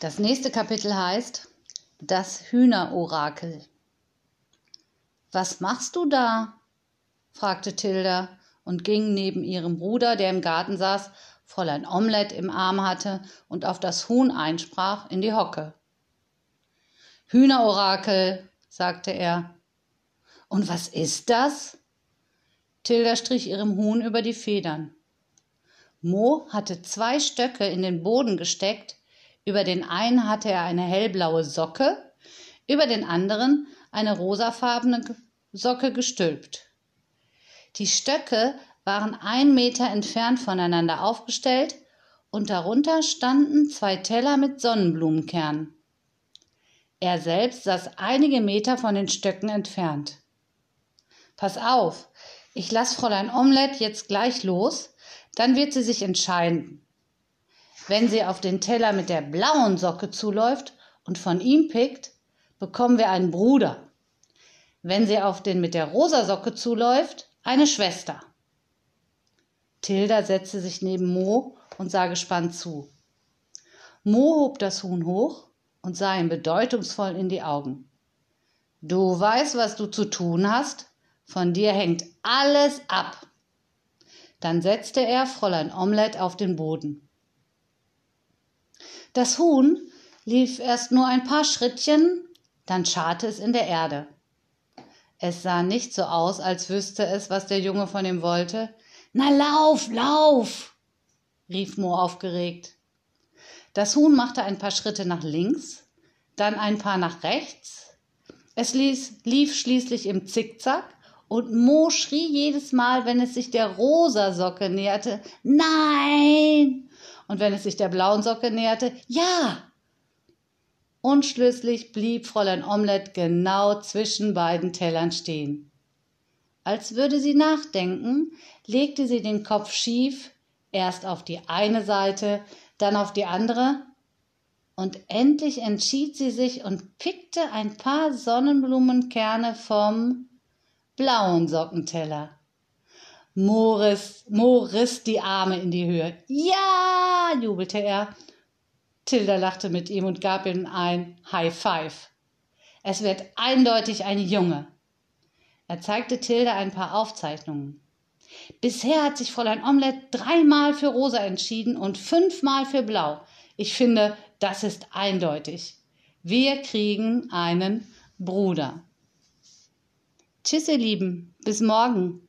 Das nächste Kapitel heißt Das Hühnerorakel. Was machst du da? fragte Tilda und ging neben ihrem Bruder, der im Garten saß, Fräulein Omelett im Arm hatte und auf das Huhn einsprach, in die Hocke. Hühnerorakel, sagte er. Und was ist das? Tilda strich ihrem Huhn über die Federn. Mo hatte zwei Stöcke in den Boden gesteckt, über den einen hatte er eine hellblaue Socke, über den anderen eine rosafarbene Socke gestülpt. Die Stöcke waren ein Meter entfernt voneinander aufgestellt und darunter standen zwei Teller mit Sonnenblumenkernen. Er selbst saß einige Meter von den Stöcken entfernt. Pass auf, ich lass Fräulein Omelette jetzt gleich los, dann wird sie sich entscheiden. Wenn sie auf den Teller mit der blauen Socke zuläuft und von ihm pickt, bekommen wir einen Bruder. Wenn sie auf den mit der rosa Socke zuläuft, eine Schwester. Tilda setzte sich neben Mo und sah gespannt zu. Mo hob das Huhn hoch und sah ihm bedeutungsvoll in die Augen. Du weißt, was du zu tun hast? Von dir hängt alles ab. Dann setzte er Fräulein Omelette auf den Boden. Das Huhn lief erst nur ein paar Schrittchen, dann scharrte es in der Erde. Es sah nicht so aus, als wüsste es, was der Junge von ihm wollte. Na lauf, lauf! rief Mo aufgeregt. Das Huhn machte ein paar Schritte nach links, dann ein paar nach rechts. Es ließ, lief schließlich im Zickzack und Mo schrie jedes Mal, wenn es sich der rosa Socke näherte, Nein! Und wenn es sich der blauen Socke näherte, ja. Und schließlich blieb Fräulein Omelette genau zwischen beiden Tellern stehen. Als würde sie nachdenken, legte sie den Kopf schief, erst auf die eine Seite, dann auf die andere, und endlich entschied sie sich und pickte ein paar Sonnenblumenkerne vom blauen Sockenteller. Morris, Morris die Arme in die Höhe. Ja, jubelte er. Tilda lachte mit ihm und gab ihm ein High Five. Es wird eindeutig ein Junge. Er zeigte Tilda ein paar Aufzeichnungen. Bisher hat sich Fräulein Omelette dreimal für Rosa entschieden und fünfmal für Blau. Ich finde, das ist eindeutig. Wir kriegen einen Bruder. Tschüss, ihr Lieben. Bis morgen.